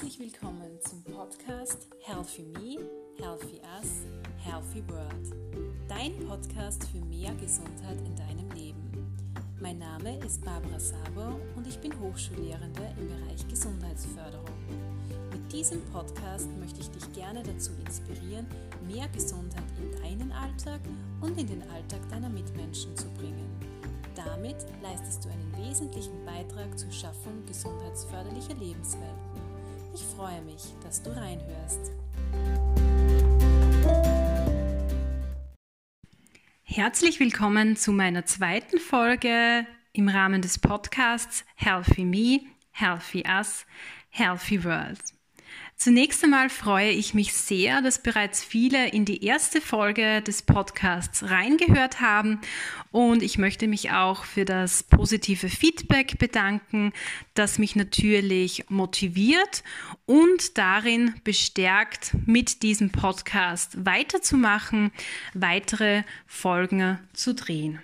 Herzlich willkommen zum Podcast Healthy Me, Healthy Us, Healthy World. Dein Podcast für mehr Gesundheit in deinem Leben. Mein Name ist Barbara Sabo und ich bin Hochschullehrende im Bereich Gesundheitsförderung. Mit diesem Podcast möchte ich dich gerne dazu inspirieren, mehr Gesundheit in deinen Alltag und in den Alltag deiner Mitmenschen zu bringen. Damit leistest du einen wesentlichen Beitrag zur Schaffung gesundheitsförderlicher Lebenswelten. Ich freue mich, dass du reinhörst. Herzlich willkommen zu meiner zweiten Folge im Rahmen des Podcasts Healthy Me, Healthy Us, Healthy World. Zunächst einmal freue ich mich sehr, dass bereits viele in die erste Folge des Podcasts reingehört haben und ich möchte mich auch für das positive Feedback bedanken, das mich natürlich motiviert und darin bestärkt, mit diesem Podcast weiterzumachen, weitere Folgen zu drehen.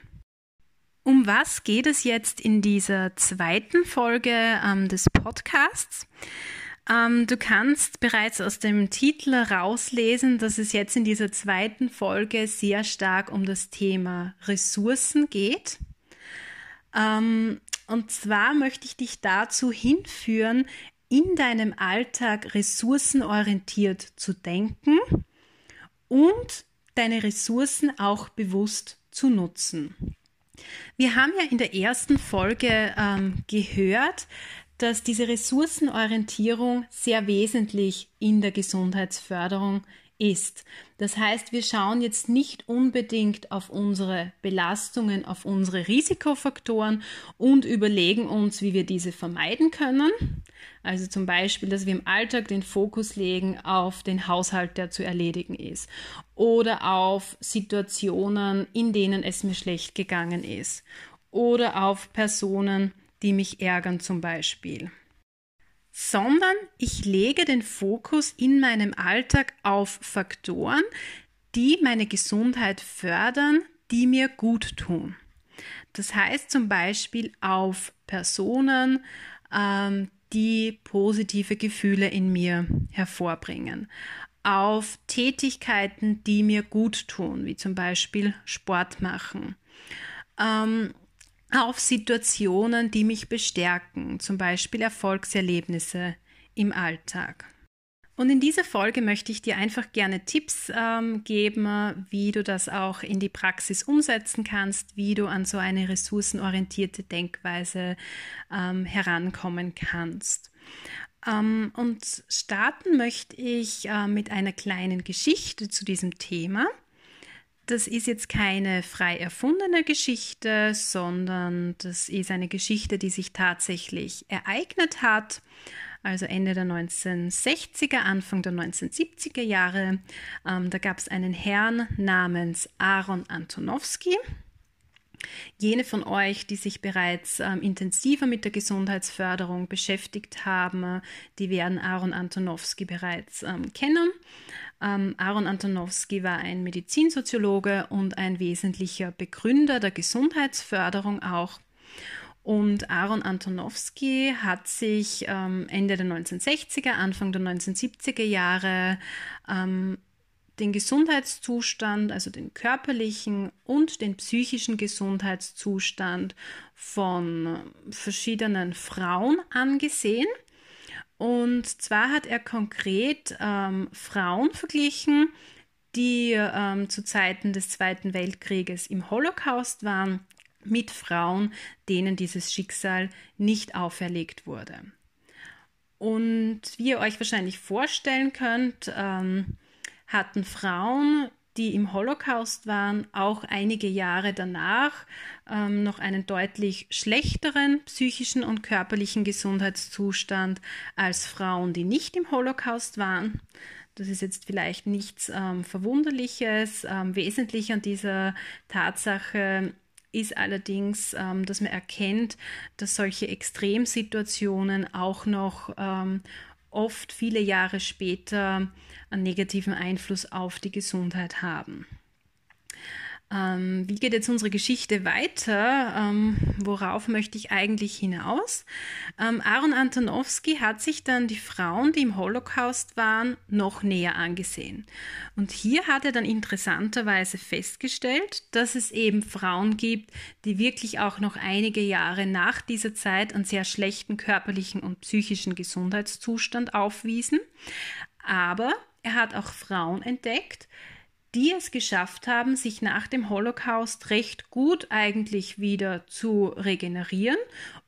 Um was geht es jetzt in dieser zweiten Folge ähm, des Podcasts? Ähm, du kannst bereits aus dem Titel rauslesen, dass es jetzt in dieser zweiten Folge sehr stark um das Thema Ressourcen geht. Ähm, und zwar möchte ich dich dazu hinführen, in deinem Alltag ressourcenorientiert zu denken und deine Ressourcen auch bewusst zu nutzen. Wir haben ja in der ersten Folge ähm, gehört, dass diese Ressourcenorientierung sehr wesentlich in der Gesundheitsförderung ist. Das heißt, wir schauen jetzt nicht unbedingt auf unsere Belastungen, auf unsere Risikofaktoren und überlegen uns, wie wir diese vermeiden können. Also zum Beispiel, dass wir im Alltag den Fokus legen auf den Haushalt, der zu erledigen ist oder auf Situationen, in denen es mir schlecht gegangen ist oder auf Personen, die mich ärgern zum Beispiel, sondern ich lege den Fokus in meinem Alltag auf Faktoren, die meine Gesundheit fördern, die mir gut tun. Das heißt zum Beispiel auf Personen, ähm, die positive Gefühle in mir hervorbringen, auf Tätigkeiten, die mir gut tun, wie zum Beispiel Sport machen, ähm, auf Situationen, die mich bestärken, zum Beispiel Erfolgserlebnisse im Alltag. Und in dieser Folge möchte ich dir einfach gerne Tipps ähm, geben, wie du das auch in die Praxis umsetzen kannst, wie du an so eine ressourcenorientierte Denkweise ähm, herankommen kannst. Ähm, und starten möchte ich äh, mit einer kleinen Geschichte zu diesem Thema. Das ist jetzt keine frei erfundene Geschichte, sondern das ist eine Geschichte, die sich tatsächlich ereignet hat. Also Ende der 1960er, Anfang der 1970er Jahre. Ähm, da gab es einen Herrn namens Aaron Antonowski. Jene von euch, die sich bereits ähm, intensiver mit der Gesundheitsförderung beschäftigt haben, die werden Aaron Antonowski bereits ähm, kennen. Ähm, Aaron Antonowski war ein Medizinsoziologe und ein wesentlicher Begründer der Gesundheitsförderung auch. Und Aaron Antonowski hat sich ähm, Ende der 1960er, Anfang der 1970er Jahre ähm, den Gesundheitszustand, also den körperlichen und den psychischen Gesundheitszustand von verschiedenen Frauen angesehen und zwar hat er konkret ähm, Frauen verglichen, die ähm, zu Zeiten des Zweiten Weltkrieges im Holocaust waren, mit Frauen, denen dieses Schicksal nicht auferlegt wurde. Und wie ihr euch wahrscheinlich vorstellen könnt, ähm, hatten Frauen die im Holocaust waren, auch einige Jahre danach ähm, noch einen deutlich schlechteren psychischen und körperlichen Gesundheitszustand als Frauen, die nicht im Holocaust waren. Das ist jetzt vielleicht nichts ähm, Verwunderliches. Ähm, wesentlich an dieser Tatsache ist allerdings, ähm, dass man erkennt, dass solche Extremsituationen auch noch ähm, oft viele Jahre später einen negativen Einfluss auf die Gesundheit haben. Ähm, wie geht jetzt unsere Geschichte weiter? Ähm, worauf möchte ich eigentlich hinaus? Ähm, Aaron Antonowski hat sich dann die Frauen, die im Holocaust waren, noch näher angesehen. Und hier hat er dann interessanterweise festgestellt, dass es eben Frauen gibt, die wirklich auch noch einige Jahre nach dieser Zeit einen sehr schlechten körperlichen und psychischen Gesundheitszustand aufwiesen. Aber er hat auch Frauen entdeckt, die es geschafft haben, sich nach dem Holocaust recht gut eigentlich wieder zu regenerieren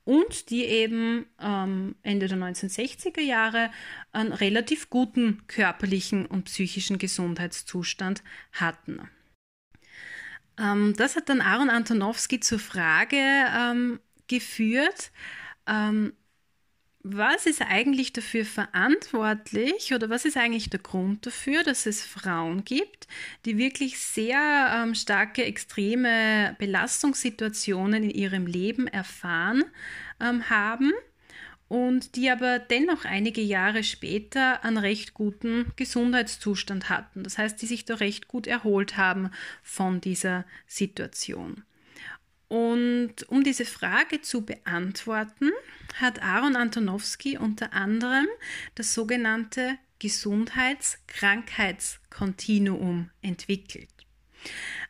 und die eben ähm, Ende der 1960er Jahre einen relativ guten körperlichen und psychischen Gesundheitszustand hatten. Ähm, das hat dann Aaron Antonowski zur Frage ähm, geführt, ähm, was ist eigentlich dafür verantwortlich oder was ist eigentlich der Grund dafür, dass es Frauen gibt, die wirklich sehr ähm, starke, extreme Belastungssituationen in ihrem Leben erfahren ähm, haben und die aber dennoch einige Jahre später einen recht guten Gesundheitszustand hatten. Das heißt, die sich da recht gut erholt haben von dieser Situation. Und um diese Frage zu beantworten, hat Aaron Antonowski unter anderem das sogenannte Gesundheits-Krankheits-Kontinuum entwickelt.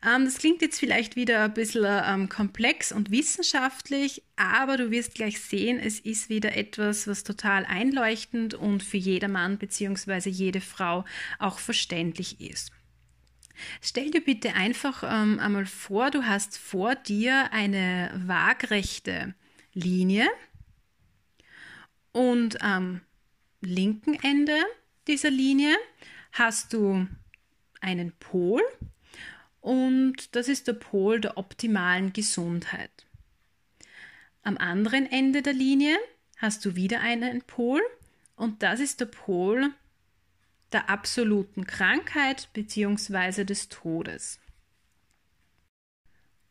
Ähm, das klingt jetzt vielleicht wieder ein bisschen ähm, komplex und wissenschaftlich, aber du wirst gleich sehen, es ist wieder etwas, was total einleuchtend und für jedermann bzw. jede Frau auch verständlich ist. Stell dir bitte einfach ähm, einmal vor, du hast vor dir eine waagrechte Linie und am linken Ende dieser Linie hast du einen Pol und das ist der Pol der optimalen Gesundheit. Am anderen Ende der Linie hast du wieder einen Pol und das ist der Pol der absoluten Krankheit bzw. des Todes.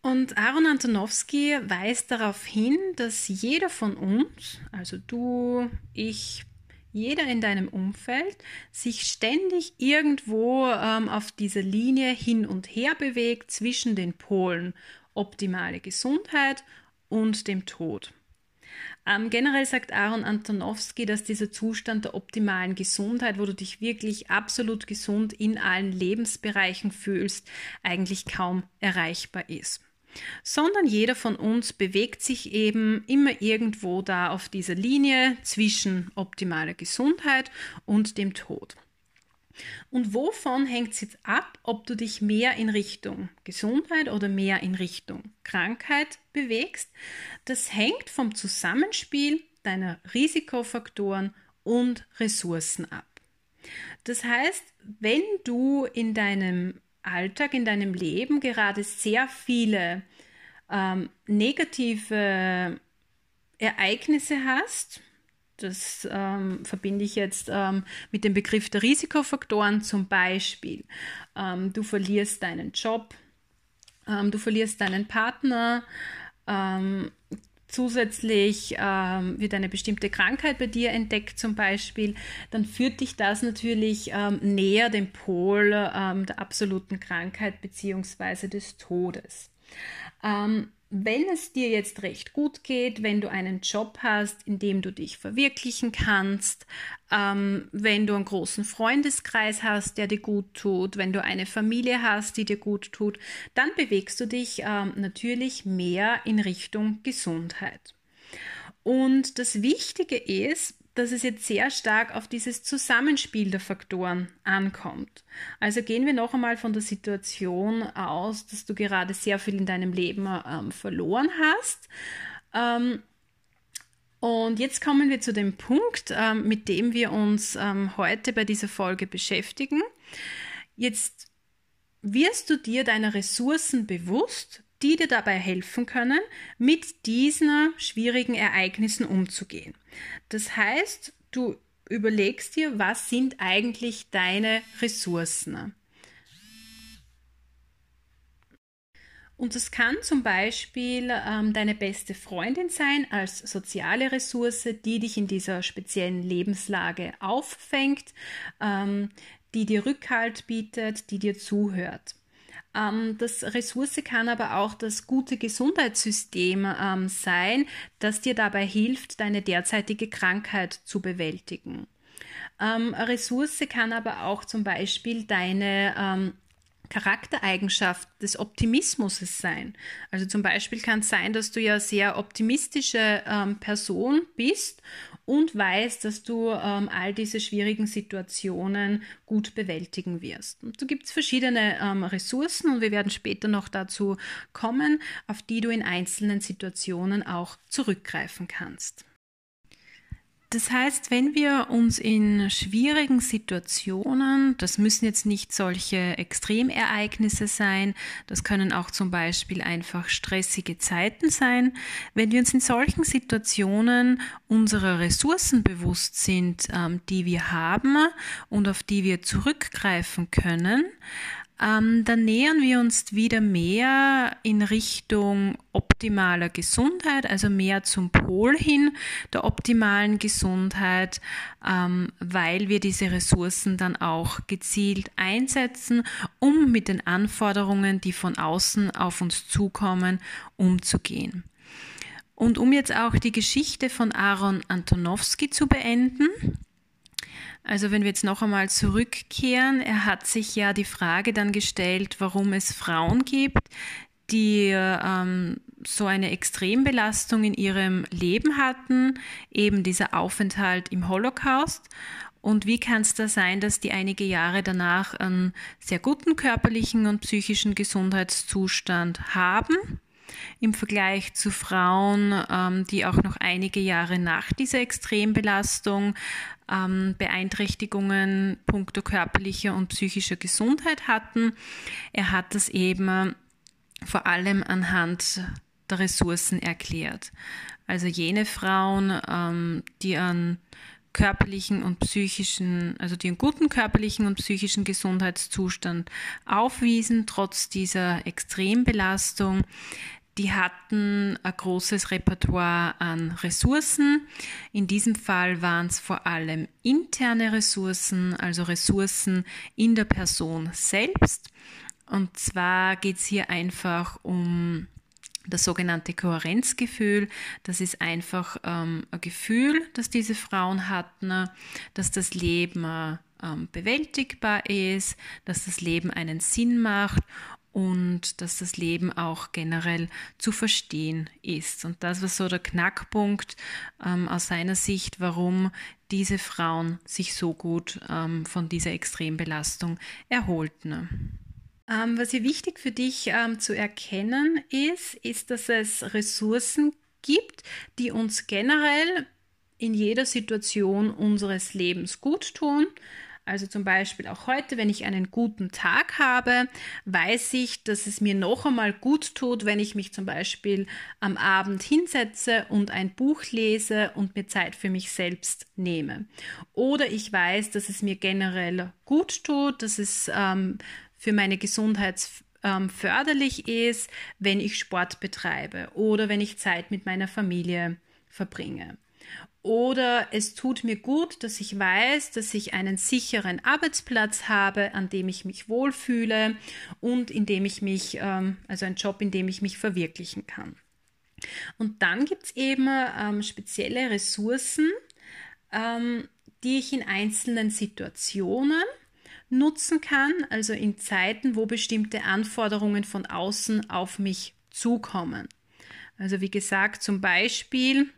Und Aaron Antonowski weist darauf hin, dass jeder von uns, also du, ich, jeder in deinem Umfeld, sich ständig irgendwo ähm, auf dieser Linie hin und her bewegt zwischen den Polen optimale Gesundheit und dem Tod. Ähm, generell sagt Aaron Antonowski, dass dieser Zustand der optimalen Gesundheit, wo du dich wirklich absolut gesund in allen Lebensbereichen fühlst, eigentlich kaum erreichbar ist. Sondern jeder von uns bewegt sich eben immer irgendwo da auf dieser Linie zwischen optimaler Gesundheit und dem Tod. Und wovon hängt es jetzt ab, ob du dich mehr in Richtung Gesundheit oder mehr in Richtung Krankheit bewegst? Das hängt vom Zusammenspiel deiner Risikofaktoren und Ressourcen ab. Das heißt, wenn du in deinem Alltag, in deinem Leben gerade sehr viele ähm, negative Ereignisse hast, das ähm, verbinde ich jetzt ähm, mit dem Begriff der Risikofaktoren zum Beispiel. Ähm, du verlierst deinen Job, ähm, du verlierst deinen Partner, ähm, zusätzlich ähm, wird eine bestimmte Krankheit bei dir entdeckt zum Beispiel, dann führt dich das natürlich näher dem Pol der absoluten Krankheit bzw. des Todes. Wenn es dir jetzt recht gut geht, wenn du einen Job hast, in dem du dich verwirklichen kannst, ähm, wenn du einen großen Freundeskreis hast, der dir gut tut, wenn du eine Familie hast, die dir gut tut, dann bewegst du dich ähm, natürlich mehr in Richtung Gesundheit. Und das Wichtige ist, dass es jetzt sehr stark auf dieses Zusammenspiel der Faktoren ankommt. Also gehen wir noch einmal von der Situation aus, dass du gerade sehr viel in deinem Leben ähm, verloren hast. Ähm, und jetzt kommen wir zu dem Punkt, ähm, mit dem wir uns ähm, heute bei dieser Folge beschäftigen. Jetzt wirst du dir deiner Ressourcen bewusst, die dir dabei helfen können, mit diesen schwierigen Ereignissen umzugehen. Das heißt, du überlegst dir, was sind eigentlich deine Ressourcen. Und das kann zum Beispiel ähm, deine beste Freundin sein als soziale Ressource, die dich in dieser speziellen Lebenslage auffängt, ähm, die dir Rückhalt bietet, die dir zuhört. Ähm, das Ressource kann aber auch das gute Gesundheitssystem ähm, sein, das dir dabei hilft, deine derzeitige Krankheit zu bewältigen. Ähm, Ressource kann aber auch zum Beispiel deine Charaktereigenschaft des Optimismus sein. Also zum Beispiel kann es sein, dass du ja sehr optimistische ähm, Person bist und weißt, dass du ähm, all diese schwierigen Situationen gut bewältigen wirst. Und da gibt es verschiedene ähm, Ressourcen und wir werden später noch dazu kommen, auf die du in einzelnen Situationen auch zurückgreifen kannst. Das heißt, wenn wir uns in schwierigen Situationen, das müssen jetzt nicht solche Extremereignisse sein, das können auch zum Beispiel einfach stressige Zeiten sein, wenn wir uns in solchen Situationen unserer Ressourcen bewusst sind, ähm, die wir haben und auf die wir zurückgreifen können, ähm, dann nähern wir uns wieder mehr in Richtung optimaler Gesundheit, also mehr zum Pol hin der optimalen Gesundheit, ähm, weil wir diese Ressourcen dann auch gezielt einsetzen, um mit den Anforderungen, die von außen auf uns zukommen, umzugehen. Und um jetzt auch die Geschichte von Aaron Antonowski zu beenden, also wenn wir jetzt noch einmal zurückkehren, er hat sich ja die Frage dann gestellt, warum es Frauen gibt, die ähm, so eine Extrembelastung in ihrem Leben hatten, eben dieser Aufenthalt im Holocaust. Und wie kann es da sein, dass die einige Jahre danach einen sehr guten körperlichen und psychischen Gesundheitszustand haben? Im Vergleich zu Frauen, ähm, die auch noch einige Jahre nach dieser Extrembelastung ähm, Beeinträchtigungen punkto körperlicher und psychischer Gesundheit hatten. Er hat das eben vor allem anhand der Ressourcen erklärt. Also jene Frauen, ähm, die an körperlichen und psychischen, also die einen guten körperlichen und psychischen Gesundheitszustand aufwiesen, trotz dieser Extrembelastung, die hatten ein großes Repertoire an Ressourcen. In diesem Fall waren es vor allem interne Ressourcen, also Ressourcen in der Person selbst. Und zwar geht es hier einfach um das sogenannte Kohärenzgefühl. Das ist einfach ähm, ein Gefühl, das diese Frauen hatten, dass das Leben ähm, bewältigbar ist, dass das Leben einen Sinn macht und dass das Leben auch generell zu verstehen ist. Und das war so der Knackpunkt ähm, aus seiner Sicht, warum diese Frauen sich so gut ähm, von dieser Extrembelastung erholten. Ähm, was hier wichtig für dich ähm, zu erkennen ist, ist, dass es Ressourcen gibt, die uns generell in jeder Situation unseres Lebens gut tun. Also zum Beispiel auch heute, wenn ich einen guten Tag habe, weiß ich, dass es mir noch einmal gut tut, wenn ich mich zum Beispiel am Abend hinsetze und ein Buch lese und mir Zeit für mich selbst nehme. Oder ich weiß, dass es mir generell gut tut, dass es ähm, für meine Gesundheit ähm, förderlich ist, wenn ich Sport betreibe oder wenn ich Zeit mit meiner Familie verbringe. Oder es tut mir gut, dass ich weiß, dass ich einen sicheren Arbeitsplatz habe, an dem ich mich wohlfühle und in dem ich mich, ähm, also ein Job, in dem ich mich verwirklichen kann. Und dann gibt es eben ähm, spezielle Ressourcen, die ich in einzelnen Situationen nutzen kann, also in Zeiten, wo bestimmte Anforderungen von außen auf mich zukommen. Also wie gesagt, zum Beispiel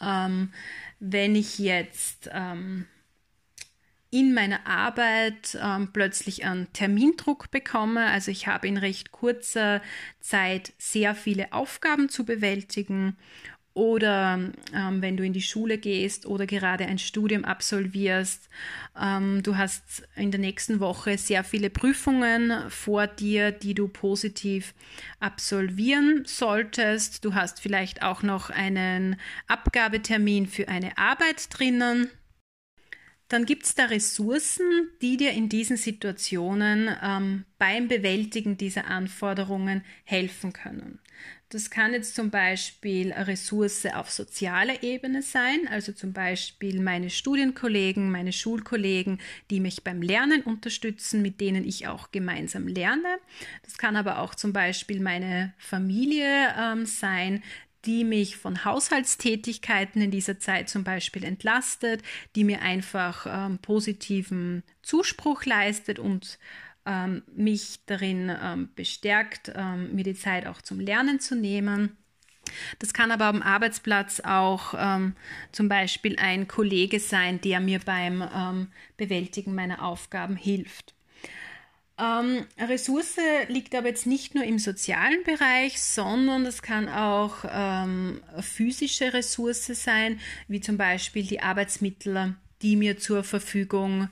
ähm, wenn ich jetzt ähm, in meiner Arbeit ähm, plötzlich einen Termindruck bekomme. Also ich habe in recht kurzer Zeit sehr viele Aufgaben zu bewältigen oder ähm, wenn du in die Schule gehst oder gerade ein Studium absolvierst, ähm, du hast in der nächsten Woche sehr viele Prüfungen vor dir, die du positiv absolvieren solltest. Du hast vielleicht auch noch einen Abgabetermin für eine Arbeit drinnen dann gibt es da Ressourcen, die dir in diesen Situationen ähm, beim Bewältigen dieser Anforderungen helfen können. Das kann jetzt zum Beispiel eine Ressource auf sozialer Ebene sein, also zum Beispiel meine Studienkollegen, meine Schulkollegen, die mich beim Lernen unterstützen, mit denen ich auch gemeinsam lerne. Das kann aber auch zum Beispiel meine Familie ähm, sein, die mich von Haushaltstätigkeiten in dieser Zeit zum Beispiel entlastet, die mir einfach ähm, positiven Zuspruch leistet und ähm, mich darin ähm, bestärkt, ähm, mir die Zeit auch zum Lernen zu nehmen. Das kann aber am Arbeitsplatz auch ähm, zum Beispiel ein Kollege sein, der mir beim ähm, Bewältigen meiner Aufgaben hilft. Ähm, Ressource liegt aber jetzt nicht nur im sozialen Bereich, sondern es kann auch ähm, physische Ressource sein, wie zum Beispiel die Arbeitsmittel, die mir zur Verfügung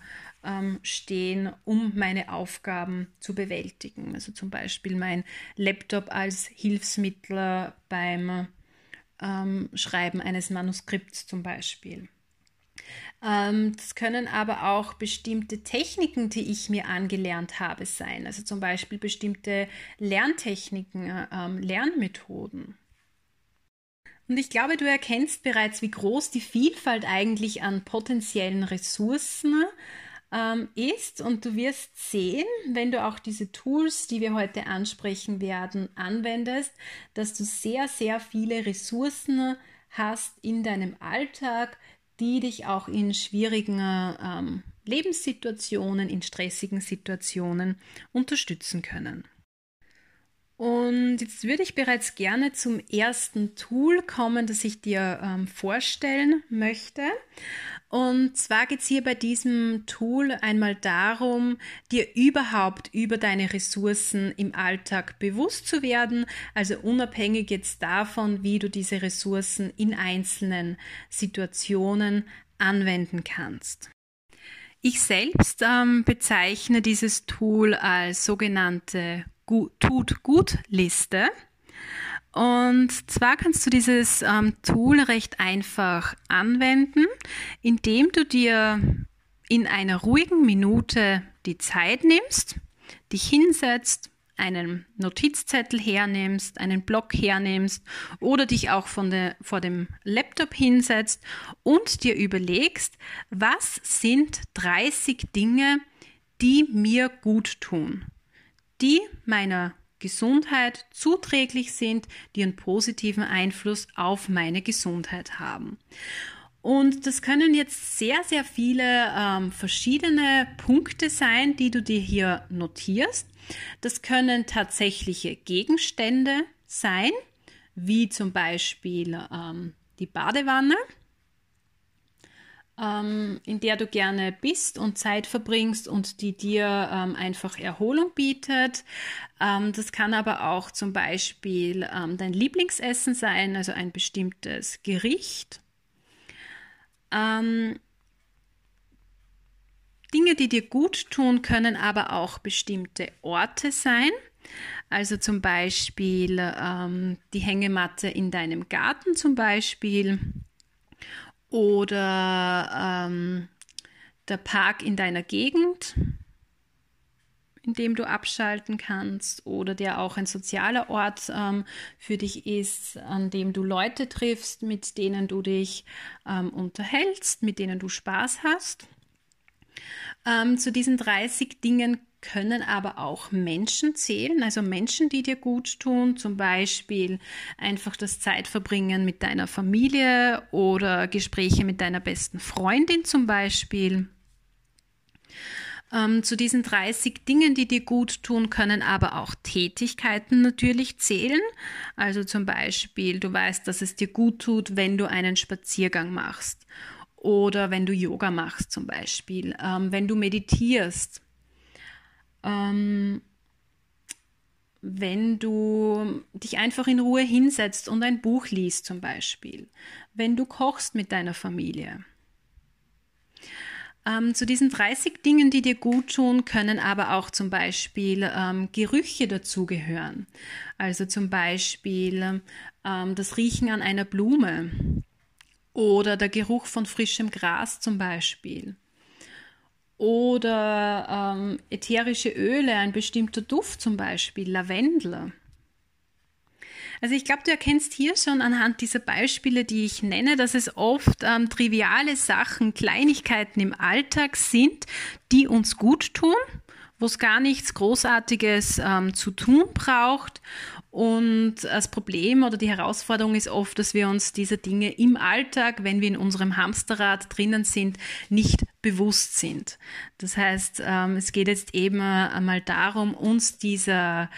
ähm, stehen, um meine Aufgaben zu bewältigen. Also zum Beispiel mein Laptop als Hilfsmittel beim ähm, Schreiben eines Manuskripts zum Beispiel. Ähm, das können aber auch bestimmte Techniken, die ich mir angelernt habe, sein. Also zum Beispiel bestimmte Lerntechniken, ähm, Lernmethoden. Und ich glaube, du erkennst bereits, wie groß die Vielfalt eigentlich an potenziellen Ressourcen ähm, ist. Und du wirst sehen, wenn du auch diese Tools, die wir heute ansprechen werden, anwendest, dass du sehr, sehr viele Ressourcen hast in deinem Alltag, die dich auch in schwierigen ähm, Lebenssituationen, in stressigen Situationen unterstützen können. Und jetzt würde ich bereits gerne zum ersten Tool kommen, das ich dir ähm, vorstellen möchte. Und zwar geht es hier bei diesem Tool einmal darum, dir überhaupt über deine Ressourcen im Alltag bewusst zu werden, also unabhängig jetzt davon, wie du diese Ressourcen in einzelnen Situationen anwenden kannst. Ich selbst ähm, bezeichne dieses Tool als sogenannte Tut-Gut-Liste. Und zwar kannst du dieses ähm, Tool recht einfach anwenden, indem du dir in einer ruhigen Minute die Zeit nimmst, dich hinsetzt, einen Notizzettel hernimmst, einen Block hernimmst oder dich auch der, vor dem Laptop hinsetzt und dir überlegst, was sind 30 Dinge, die mir gut tun die meiner Gesundheit zuträglich sind, die einen positiven Einfluss auf meine Gesundheit haben. Und das können jetzt sehr, sehr viele ähm, verschiedene Punkte sein, die du dir hier notierst. Das können tatsächliche Gegenstände sein, wie zum Beispiel ähm, die Badewanne ähm, in der du gerne bist und Zeit verbringst und die dir ähm, einfach Erholung bietet. Ähm, das kann aber auch zum Beispiel ähm, dein Lieblingsessen sein, also ein bestimmtes Gericht. Ähm, Dinge, die dir gut tun, können aber auch bestimmte Orte sein. Also zum Beispiel ähm, die Hängematte in deinem Garten zum Beispiel oder ähm, der Park in deiner Gegend, in dem du abschalten kannst oder der auch ein sozialer Ort ähm, für dich ist, an dem du Leute triffst, mit denen du dich ähm, unterhältst, mit denen du Spaß hast. Ähm, zu diesen 30 Dingen können aber auch Menschen zählen, also Menschen, die dir gut tun, zum Beispiel einfach das Zeitverbringen mit deiner Familie oder Gespräche mit deiner besten Freundin zum Beispiel. Ähm, zu diesen 30 Dingen, die dir gut tun, können aber auch Tätigkeiten natürlich zählen. Also zum Beispiel, du weißt, dass es dir gut tut, wenn du einen Spaziergang machst oder wenn du Yoga machst zum Beispiel, ähm, wenn du meditierst ähm, wenn du dich einfach in Ruhe hinsetzt und ein Buch liest zum Beispiel, wenn du kochst mit deiner Familie. Ähm, zu diesen 30 Dingen, die dir gut tun, können aber auch zum Beispiel ähm, Gerüche dazugehören. Also zum Beispiel ähm, das Riechen an einer Blume oder der Geruch von frischem Gras zum Beispiel oder ähm, ätherische Öle, ein bestimmter Duft zum Beispiel, Lavendel. Also ich glaube, du erkennst hier schon anhand dieser Beispiele, die ich nenne, dass es oft ähm, triviale Sachen, Kleinigkeiten im Alltag sind, die uns gut tun, wo es gar nichts Großartiges ähm, zu tun braucht. Und das Problem oder die Herausforderung ist oft, dass wir uns diese Dinge im Alltag, wenn wir in unserem Hamsterrad drinnen sind, nicht bewusst sind. Das heißt, ähm, es geht jetzt eben einmal darum, uns dieser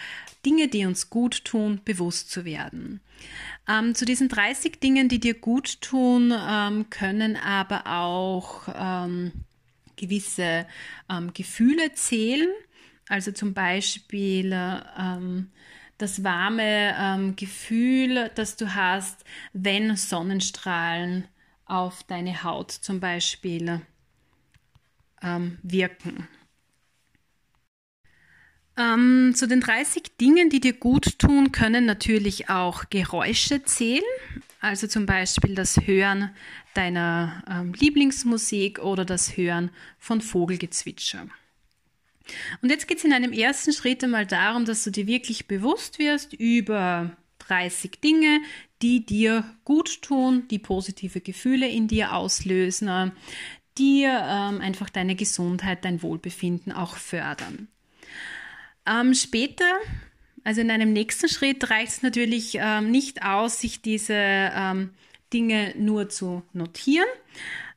Dinge, die uns gut tun, bewusst zu werden. Ähm, zu diesen 30 Dingen, die dir gut tun, ähm, können aber auch ähm, gewisse ähm, Gefühle zählen. Also zum Beispiel ähm, das warme ähm, Gefühl, das du hast, wenn Sonnenstrahlen auf deine Haut zum Beispiel wirken. Ähm, zu den 30 Dingen, die dir gut tun, können natürlich auch Geräusche zählen. Also zum Beispiel das Hören deiner ähm, Lieblingsmusik oder das Hören von Vogelgezwitscher. Und jetzt geht es in einem ersten Schritt einmal darum, dass du dir wirklich bewusst wirst über 30 Dinge, die dir gut tun, die positive Gefühle in dir auslösen, die ähm, einfach deine Gesundheit, dein Wohlbefinden auch fördern. Ähm, später, also in einem nächsten Schritt, reicht es natürlich ähm, nicht aus, sich diese ähm, Dinge nur zu notieren,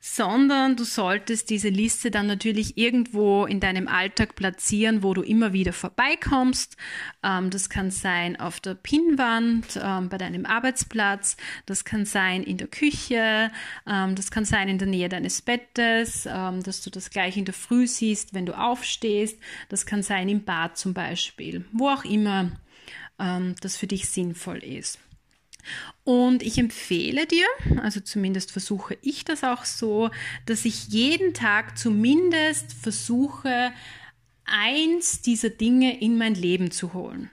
sondern du solltest diese Liste dann natürlich irgendwo in deinem Alltag platzieren, wo du immer wieder vorbeikommst. Ähm, das kann sein auf der Pinnwand, ähm, bei deinem Arbeitsplatz, das kann sein in der Küche, ähm, das kann sein in der Nähe deines Bettes, ähm, dass du das gleich in der Früh siehst, wenn du aufstehst, das kann sein im Bad zum Beispiel, wo auch immer ähm, das für dich sinnvoll ist. Und ich empfehle dir, also zumindest versuche ich das auch so, dass ich jeden Tag zumindest versuche, eins dieser Dinge in mein Leben zu holen.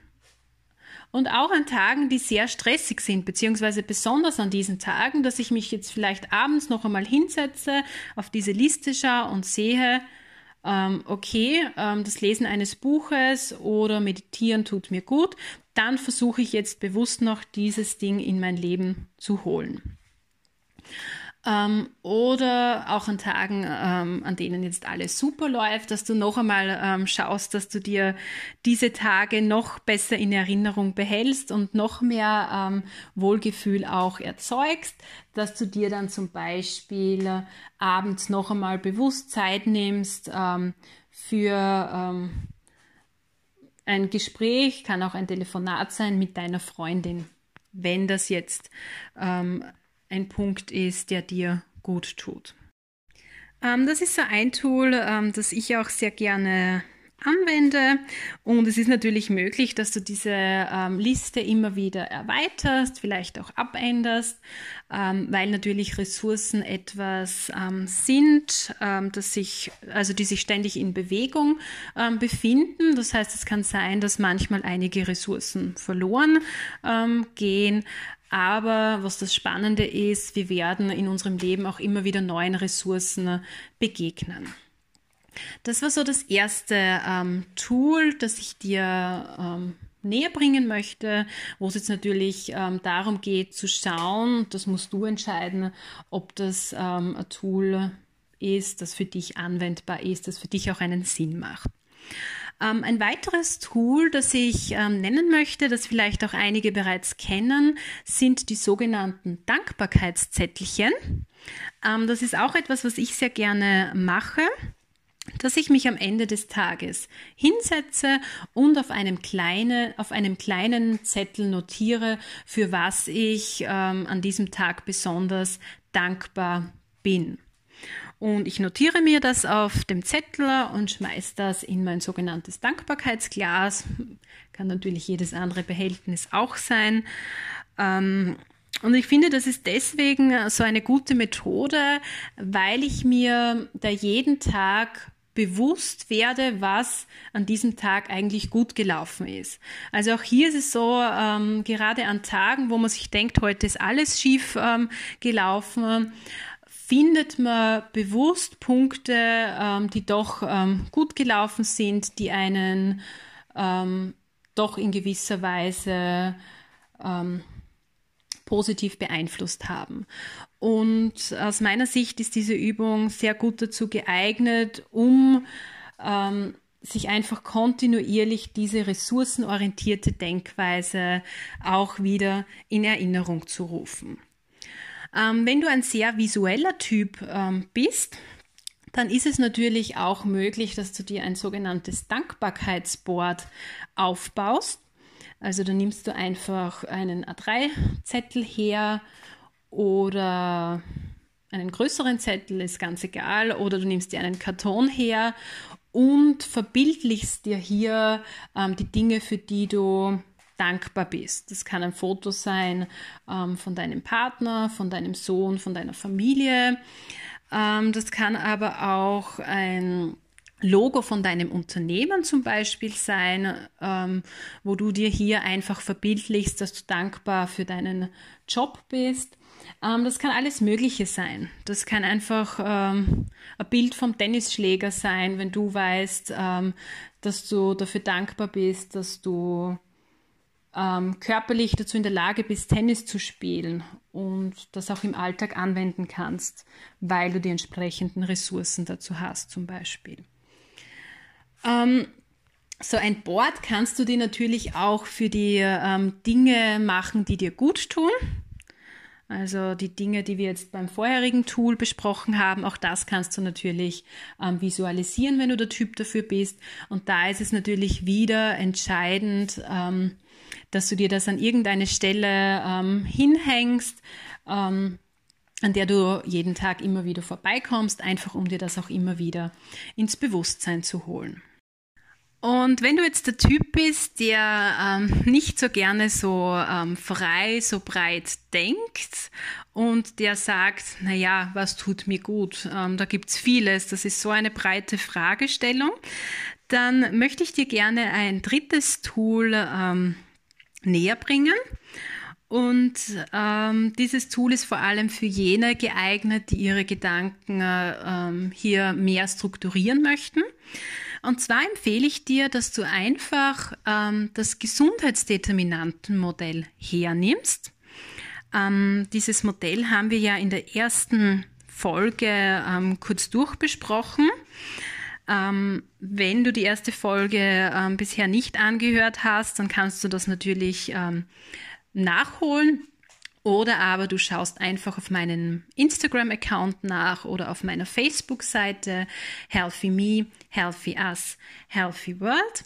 Und auch an Tagen, die sehr stressig sind, beziehungsweise besonders an diesen Tagen, dass ich mich jetzt vielleicht abends noch einmal hinsetze, auf diese Liste schaue und sehe, ähm, okay, ähm, das Lesen eines Buches oder Meditieren tut mir gut, dann versuche ich jetzt bewusst noch dieses Ding in mein Leben zu holen. Ähm, oder auch an Tagen, ähm, an denen jetzt alles super läuft, dass du noch einmal ähm, schaust, dass du dir diese Tage noch besser in Erinnerung behältst und noch mehr ähm, Wohlgefühl auch erzeugst, dass du dir dann zum Beispiel äh, abends noch einmal bewusst Zeit nimmst ähm, für ähm, ein Gespräch, kann auch ein Telefonat sein mit deiner Freundin, wenn das jetzt ähm, ein Punkt ist, der dir gut tut. Ähm, das ist so ein Tool, ähm, das ich auch sehr gerne anwende. Und es ist natürlich möglich, dass du diese ähm, Liste immer wieder erweiterst, vielleicht auch abänderst, ähm, weil natürlich Ressourcen etwas ähm, sind, ähm, dass sich, also die sich ständig in Bewegung ähm, befinden. Das heißt, es kann sein, dass manchmal einige Ressourcen verloren ähm, gehen. Aber was das Spannende ist, wir werden in unserem Leben auch immer wieder neuen Ressourcen begegnen. Das war so das erste ähm, Tool, das ich dir ähm, näher bringen möchte, wo es jetzt natürlich ähm, darum geht zu schauen, das musst du entscheiden, ob das ähm, ein Tool ist, das für dich anwendbar ist, das für dich auch einen Sinn macht. Ähm, ein weiteres Tool, das ich ähm, nennen möchte, das vielleicht auch einige bereits kennen, sind die sogenannten Dankbarkeitszettelchen. Ähm, das ist auch etwas, was ich sehr gerne mache dass ich mich am Ende des Tages hinsetze und auf einem, kleine, auf einem kleinen Zettel notiere, für was ich ähm, an diesem Tag besonders dankbar bin. Und ich notiere mir das auf dem Zettel und schmeiße das in mein sogenanntes Dankbarkeitsglas. Kann natürlich jedes andere Behältnis auch sein. Ähm, und ich finde, das ist deswegen so eine gute Methode, weil ich mir da jeden Tag bewusst werde, was an diesem Tag eigentlich gut gelaufen ist. Also auch hier ist es so, ähm, gerade an Tagen, wo man sich denkt, heute ist alles schief ähm, gelaufen, findet man bewusst Punkte, ähm, die doch ähm, gut gelaufen sind, die einen ähm, doch in gewisser Weise ähm, positiv beeinflusst haben. Und aus meiner Sicht ist diese Übung sehr gut dazu geeignet, um ähm, sich einfach kontinuierlich diese ressourcenorientierte Denkweise auch wieder in Erinnerung zu rufen. Ähm, wenn du ein sehr visueller Typ ähm, bist, dann ist es natürlich auch möglich, dass du dir ein sogenanntes Dankbarkeitsboard aufbaust. Also da nimmst du einfach einen A3-Zettel her oder einen größeren Zettel, ist ganz egal, oder du nimmst dir einen Karton her und verbildlichst dir hier ähm, die Dinge, für die du dankbar bist. Das kann ein Foto sein ähm, von deinem Partner, von deinem Sohn, von deiner Familie. Ähm, das kann aber auch ein Logo von deinem Unternehmen zum Beispiel sein, ähm, wo du dir hier einfach verbildlichst, dass du dankbar für deinen Job bist. Ähm, das kann alles Mögliche sein. Das kann einfach ähm, ein Bild vom Tennisschläger sein, wenn du weißt, ähm, dass du dafür dankbar bist, dass du ähm, körperlich dazu in der Lage bist, Tennis zu spielen und das auch im Alltag anwenden kannst, weil du die entsprechenden Ressourcen dazu hast, zum Beispiel. Ähm, so ein Board kannst du dir natürlich auch für die ähm, Dinge machen, die dir gut tun. Also die Dinge, die wir jetzt beim vorherigen Tool besprochen haben, auch das kannst du natürlich ähm, visualisieren, wenn du der Typ dafür bist. Und da ist es natürlich wieder entscheidend, ähm, dass du dir das an irgendeine Stelle ähm, hinhängst, ähm, an der du jeden Tag immer wieder vorbeikommst, einfach um dir das auch immer wieder ins Bewusstsein zu holen. Und wenn du jetzt der Typ bist, der ähm, nicht so gerne so ähm, frei, so breit denkt und der sagt, naja, was tut mir gut? Ähm, da gibt's vieles, das ist so eine breite Fragestellung, dann möchte ich dir gerne ein drittes Tool ähm, näher bringen. Und ähm, dieses Tool ist vor allem für jene geeignet, die ihre Gedanken äh, ähm, hier mehr strukturieren möchten. Und zwar empfehle ich dir, dass du einfach ähm, das Gesundheitsdeterminantenmodell hernimmst. Ähm, dieses Modell haben wir ja in der ersten Folge ähm, kurz durchbesprochen. Ähm, wenn du die erste Folge ähm, bisher nicht angehört hast, dann kannst du das natürlich ähm, nachholen. Oder aber du schaust einfach auf meinen Instagram-Account nach oder auf meiner Facebook-Seite Healthy Me, Healthy Us, Healthy World.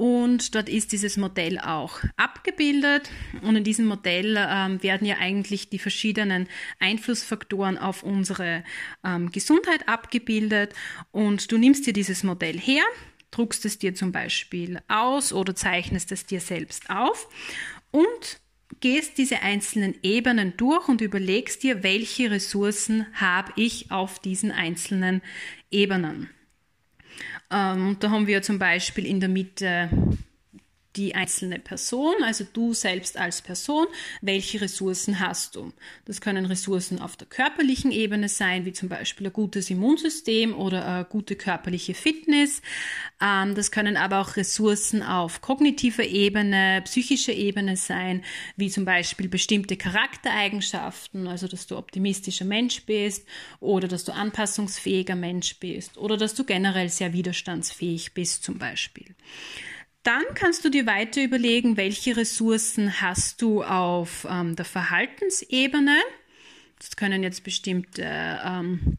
Und dort ist dieses Modell auch abgebildet. Und in diesem Modell ähm, werden ja eigentlich die verschiedenen Einflussfaktoren auf unsere ähm, Gesundheit abgebildet. Und du nimmst dir dieses Modell her, druckst es dir zum Beispiel aus oder zeichnest es dir selbst auf und gehst diese einzelnen Ebenen durch und überlegst dir, welche Ressourcen habe ich auf diesen einzelnen Ebenen. Ähm, da haben wir zum Beispiel in der Mitte die einzelne Person, also du selbst als Person, welche Ressourcen hast du? Das können Ressourcen auf der körperlichen Ebene sein, wie zum Beispiel ein gutes Immunsystem oder eine gute körperliche Fitness. Ähm, das können aber auch Ressourcen auf kognitiver Ebene, psychischer Ebene sein, wie zum Beispiel bestimmte Charaktereigenschaften, also dass du optimistischer Mensch bist oder dass du anpassungsfähiger Mensch bist oder dass du generell sehr widerstandsfähig bist zum Beispiel. Dann kannst du dir weiter überlegen, welche Ressourcen hast du auf ähm, der Verhaltensebene. Das können jetzt bestimmte ähm,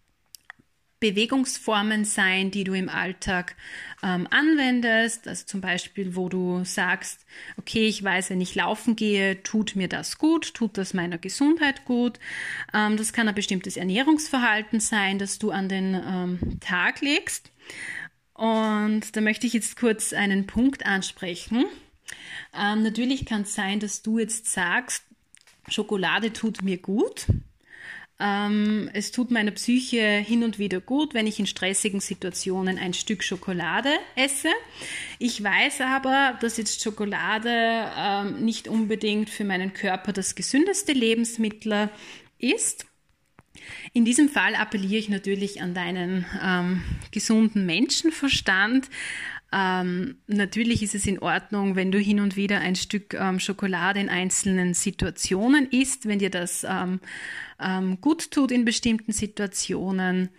Bewegungsformen sein, die du im Alltag ähm, anwendest. Also zum Beispiel, wo du sagst, okay, ich weiß, wenn ich laufen gehe, tut mir das gut, tut das meiner Gesundheit gut. Ähm, das kann ein bestimmtes Ernährungsverhalten sein, das du an den ähm, Tag legst. Und da möchte ich jetzt kurz einen Punkt ansprechen. Ähm, natürlich kann es sein, dass du jetzt sagst, Schokolade tut mir gut. Ähm, es tut meiner Psyche hin und wieder gut, wenn ich in stressigen Situationen ein Stück Schokolade esse. Ich weiß aber, dass jetzt Schokolade ähm, nicht unbedingt für meinen Körper das gesündeste Lebensmittel ist. In diesem Fall appelliere ich natürlich an deinen ähm, gesunden Menschenverstand. Ähm, natürlich ist es in Ordnung, wenn du hin und wieder ein Stück ähm, Schokolade in einzelnen Situationen isst, wenn dir das ähm, ähm gut tut in bestimmten Situationen.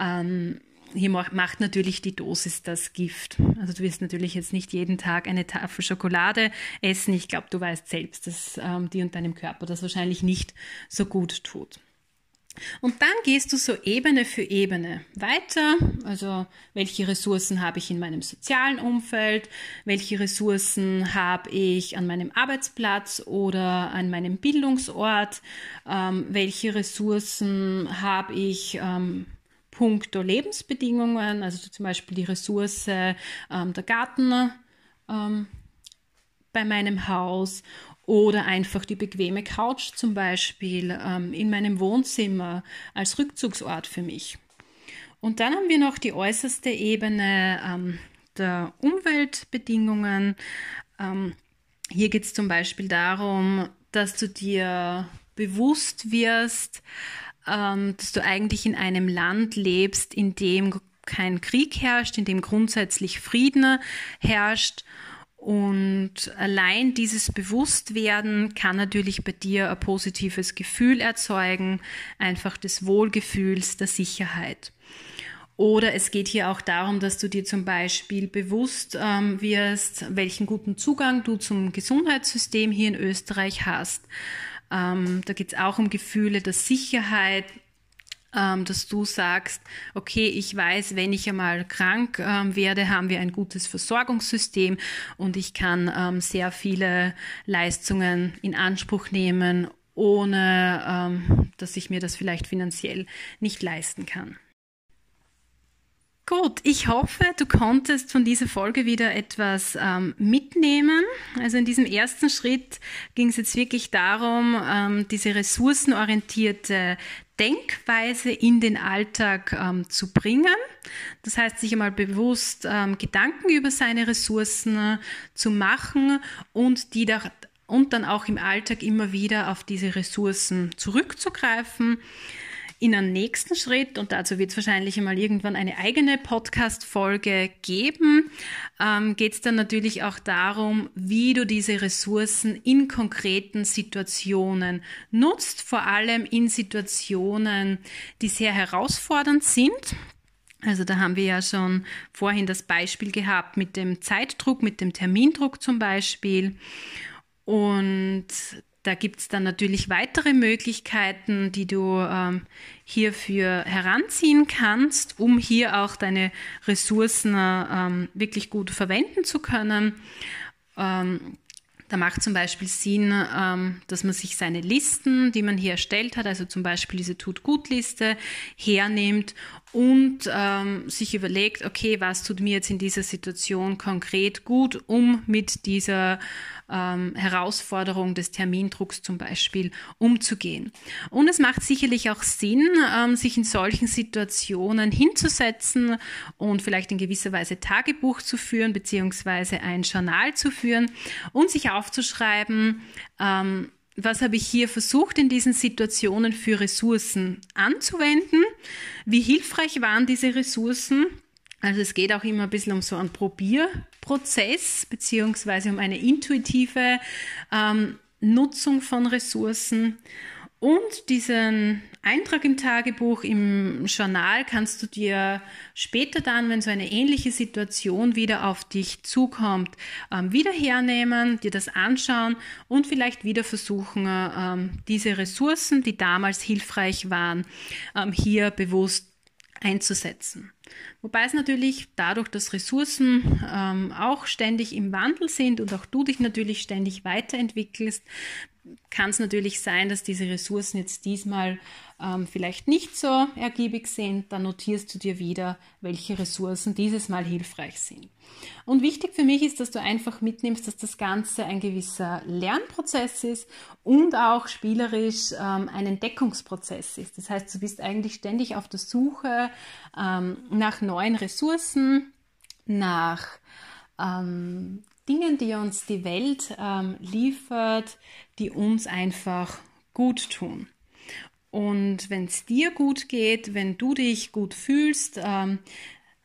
Ähm, hier macht natürlich die Dosis das Gift. Also du wirst natürlich jetzt nicht jeden Tag eine Tafel Schokolade essen. Ich glaube, du weißt selbst, dass dir und deinem Körper das wahrscheinlich nicht so gut tut. Und dann gehst du so Ebene für Ebene weiter. Also welche Ressourcen habe ich in meinem sozialen Umfeld? Welche Ressourcen habe ich an meinem Arbeitsplatz oder an meinem Bildungsort? Ähm, welche Ressourcen habe ich ähm, puncto Lebensbedingungen? Also zum Beispiel die Ressource ähm, der Garten ähm, bei meinem Haus oder einfach die bequeme Couch zum Beispiel ähm, in meinem Wohnzimmer als Rückzugsort für mich. Und dann haben wir noch die äußerste Ebene ähm, der Umweltbedingungen. Ähm, hier geht es zum Beispiel darum, dass du dir bewusst wirst, ähm, dass du eigentlich in einem Land lebst, in dem kein Krieg herrscht, in dem grundsätzlich Frieden herrscht und allein dieses Bewusstwerden kann natürlich bei dir ein positives Gefühl erzeugen, einfach des Wohlgefühls, der Sicherheit. Oder es geht hier auch darum, dass du dir zum Beispiel bewusst ähm, wirst, welchen guten Zugang du zum Gesundheitssystem hier in Österreich hast. Ähm, da geht es auch um Gefühle der Sicherheit, dass du sagst, okay, ich weiß, wenn ich einmal krank ähm, werde, haben wir ein gutes Versorgungssystem und ich kann ähm, sehr viele Leistungen in Anspruch nehmen, ohne dass ich mir das vielleicht finanziell nicht leisten kann. Gut, ich hoffe, du konntest von dieser Folge wieder etwas ähm, mitnehmen. Also in diesem ersten Schritt ging es jetzt wirklich darum, ähm, diese ressourcenorientierte Denkweise in den Alltag ähm, zu bringen. Das heißt, sich einmal bewusst ähm, Gedanken über seine Ressourcen äh, zu machen und die da, und dann auch im Alltag immer wieder auf diese Ressourcen zurückzugreifen. In einem nächsten Schritt, und dazu wird es wahrscheinlich einmal irgendwann eine eigene Podcast-Folge geben, ähm, geht es dann natürlich auch darum, wie du diese Ressourcen in konkreten Situationen nutzt, vor allem in Situationen, die sehr herausfordernd sind. Also da haben wir ja schon vorhin das Beispiel gehabt mit dem Zeitdruck, mit dem Termindruck zum Beispiel. Und da gibt es dann natürlich weitere Möglichkeiten, die du ähm, hierfür heranziehen kannst, um hier auch deine Ressourcen ähm, wirklich gut verwenden zu können. Ähm, da macht zum Beispiel Sinn, ähm, dass man sich seine Listen, die man hier erstellt hat, also zum Beispiel diese Tut-Gut-Liste, hernimmt und ähm, sich überlegt, okay, was tut mir jetzt in dieser Situation konkret gut, um mit dieser ähm, Herausforderung des Termindrucks zum Beispiel umzugehen. Und es macht sicherlich auch Sinn, ähm, sich in solchen Situationen hinzusetzen und vielleicht in gewisser Weise Tagebuch zu führen, beziehungsweise ein Journal zu führen und sich aufzuschreiben, ähm, was habe ich hier versucht in diesen Situationen für Ressourcen anzuwenden? Wie hilfreich waren diese Ressourcen? Also es geht auch immer ein bisschen um so einen Probierprozess beziehungsweise um eine intuitive ähm, Nutzung von Ressourcen. Und diesen Eintrag im Tagebuch, im Journal kannst du dir später dann, wenn so eine ähnliche Situation wieder auf dich zukommt, ähm, wieder hernehmen, dir das anschauen und vielleicht wieder versuchen, ähm, diese Ressourcen, die damals hilfreich waren, ähm, hier bewusst einzusetzen. Wobei es natürlich dadurch, dass Ressourcen ähm, auch ständig im Wandel sind und auch du dich natürlich ständig weiterentwickelst, kann es natürlich sein, dass diese Ressourcen jetzt diesmal ähm, vielleicht nicht so ergiebig sind. Dann notierst du dir wieder, welche Ressourcen dieses Mal hilfreich sind. Und wichtig für mich ist, dass du einfach mitnimmst, dass das Ganze ein gewisser Lernprozess ist und auch spielerisch ähm, ein Entdeckungsprozess ist. Das heißt, du bist eigentlich ständig auf der Suche ähm, nach neuen Ressourcen, nach ähm, Dingen, die uns die Welt ähm, liefert, die uns einfach gut tun. Und wenn es dir gut geht, wenn du dich gut fühlst, ähm,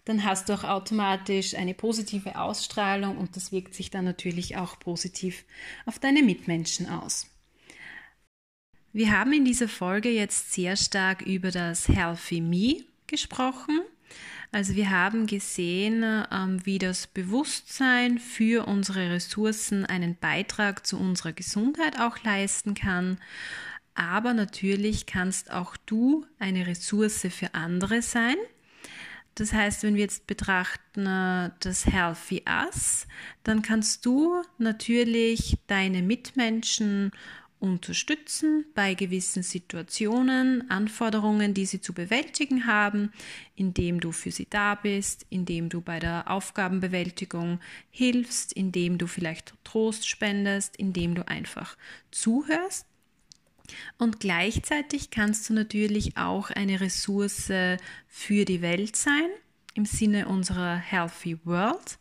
dann hast du auch automatisch eine positive Ausstrahlung und das wirkt sich dann natürlich auch positiv auf deine Mitmenschen aus. Wir haben in dieser Folge jetzt sehr stark über das Healthy Me gesprochen. Also wir haben gesehen, ähm, wie das Bewusstsein für unsere Ressourcen einen Beitrag zu unserer Gesundheit auch leisten kann. Aber natürlich kannst auch du eine Ressource für andere sein. Das heißt, wenn wir jetzt betrachten äh, das Healthy Us, dann kannst du natürlich deine Mitmenschen unterstützen bei gewissen Situationen, Anforderungen, die sie zu bewältigen haben, indem du für sie da bist, indem du bei der Aufgabenbewältigung hilfst, indem du vielleicht Trost spendest, indem du einfach zuhörst. Und gleichzeitig kannst du natürlich auch eine Ressource für die Welt sein, im Sinne unserer Healthy World.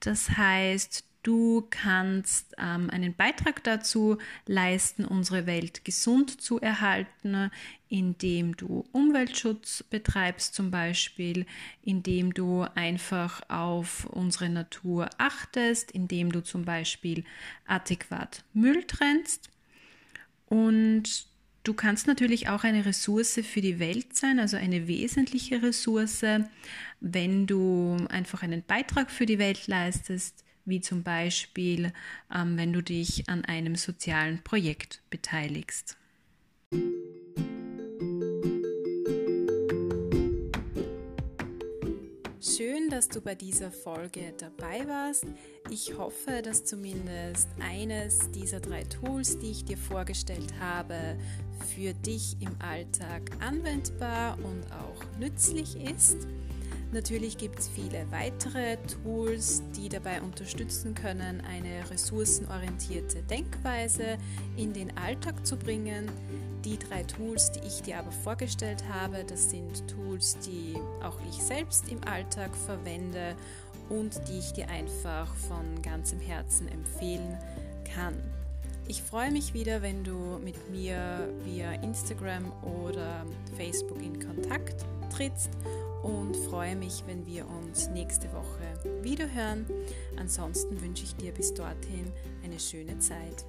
Das heißt, Du kannst ähm, einen Beitrag dazu leisten, unsere Welt gesund zu erhalten, indem du Umweltschutz betreibst zum Beispiel, indem du einfach auf unsere Natur achtest, indem du zum Beispiel adäquat Müll trennst. Und du kannst natürlich auch eine Ressource für die Welt sein, also eine wesentliche Ressource, wenn du einfach einen Beitrag für die Welt leistest, wie zum Beispiel, ähm, wenn du dich an einem sozialen Projekt beteiligst. Schön, dass du bei dieser Folge dabei warst. Ich hoffe, dass zumindest eines dieser drei Tools, die ich dir vorgestellt habe, für dich im Alltag anwendbar und auch nützlich ist. Natürlich gibt es viele weitere Tools, die dabei unterstützen können, eine ressourcenorientierte Denkweise in den Alltag zu bringen. Die drei Tools, die ich dir aber vorgestellt habe, das sind Tools, die auch ich selbst im Alltag verwende und die ich dir einfach von ganzem Herzen empfehlen kann. Ich freue mich wieder, wenn du mit mir via Instagram oder Facebook in Kontakt trittst und freue mich, wenn wir uns nächste Woche wieder hören. Ansonsten wünsche ich dir bis dorthin eine schöne Zeit.